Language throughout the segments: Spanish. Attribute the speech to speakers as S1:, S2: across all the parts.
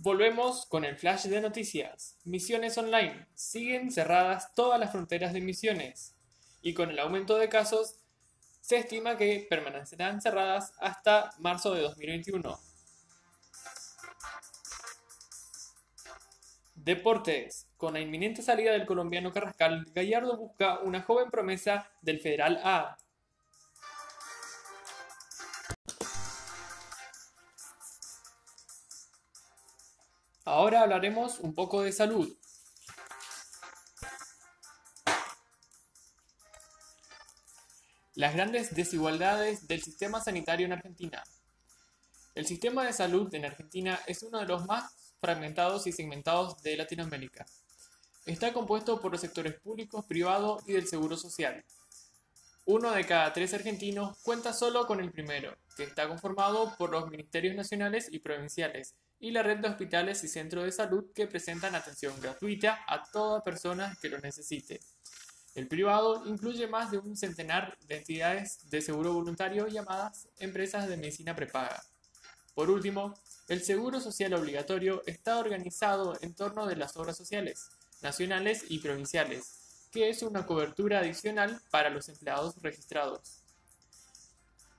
S1: Volvemos con el flash de noticias. Misiones online. Siguen cerradas todas las fronteras de misiones. Y con el aumento de casos, se estima que permanecerán cerradas hasta marzo de 2021. Deportes. Con la inminente salida del colombiano Carrascal, Gallardo busca una joven promesa del Federal A. Ahora hablaremos un poco de salud. Las grandes desigualdades del sistema sanitario en Argentina. El sistema de salud en Argentina es uno de los más fragmentados y segmentados de Latinoamérica. Está compuesto por los sectores públicos, privado y del seguro social. Uno de cada tres argentinos cuenta solo con el primero, que está conformado por los ministerios nacionales y provinciales, y la red de hospitales y centros de salud que presentan atención gratuita a toda persona que lo necesite. El privado incluye más de un centenar de entidades de seguro voluntario llamadas empresas de medicina prepaga. Por último, el seguro social obligatorio está organizado en torno de las obras sociales, nacionales y provinciales, que es una cobertura adicional para los empleados registrados.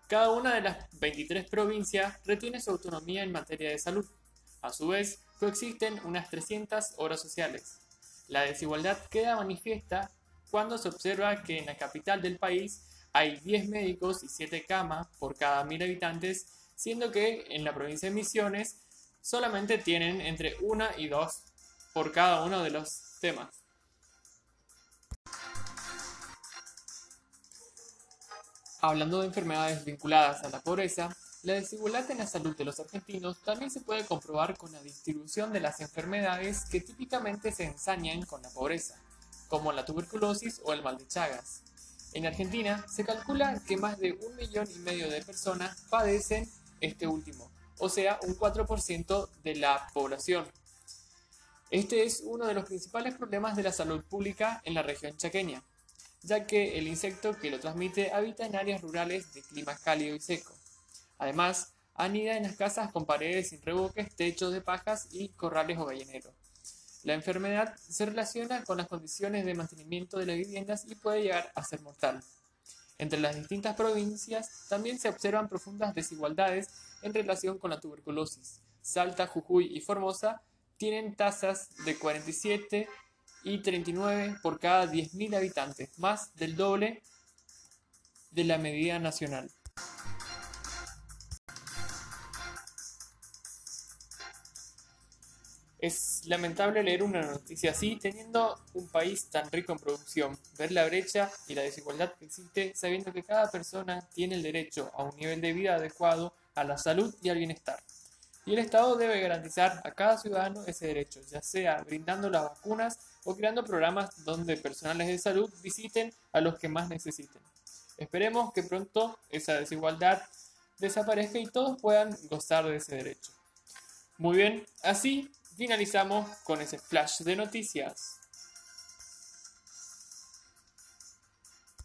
S1: Cada una de las 23 provincias retiene su autonomía en materia de salud. A su vez, coexisten unas 300 obras sociales. La desigualdad queda manifiesta cuando se observa que en la capital del país hay 10 médicos y 7 camas por cada 1000 habitantes siendo que en la provincia de Misiones solamente tienen entre una y dos por cada uno de los temas. Hablando de enfermedades vinculadas a la pobreza, la desigualdad en la salud de los argentinos también se puede comprobar con la distribución de las enfermedades que típicamente se ensañan con la pobreza, como la tuberculosis o el mal de Chagas. En Argentina se calcula que más de un millón y medio de personas padecen este último, o sea, un 4% de la población. Este es uno de los principales problemas de la salud pública en la región chaqueña, ya que el insecto que lo transmite habita en áreas rurales de clima cálido y seco. Además, anida en las casas con paredes sin revoques, techos de pajas y corrales o gallineros. La enfermedad se relaciona con las condiciones de mantenimiento de las viviendas y puede llegar a ser mortal. Entre las distintas provincias también se observan profundas desigualdades en relación con la tuberculosis. Salta, Jujuy y Formosa tienen tasas de 47 y 39 por cada 10.000 habitantes, más del doble de la medida nacional. Es lamentable leer una noticia así teniendo un país tan rico en producción, ver la brecha y la desigualdad que existe sabiendo que cada persona tiene el derecho a un nivel de vida adecuado a la salud y al bienestar. Y el Estado debe garantizar a cada ciudadano ese derecho, ya sea brindando las vacunas o creando programas donde personales de salud visiten a los que más necesiten. Esperemos que pronto esa desigualdad desaparezca y todos puedan gozar de ese derecho. Muy bien, así finalizamos con ese flash de noticias.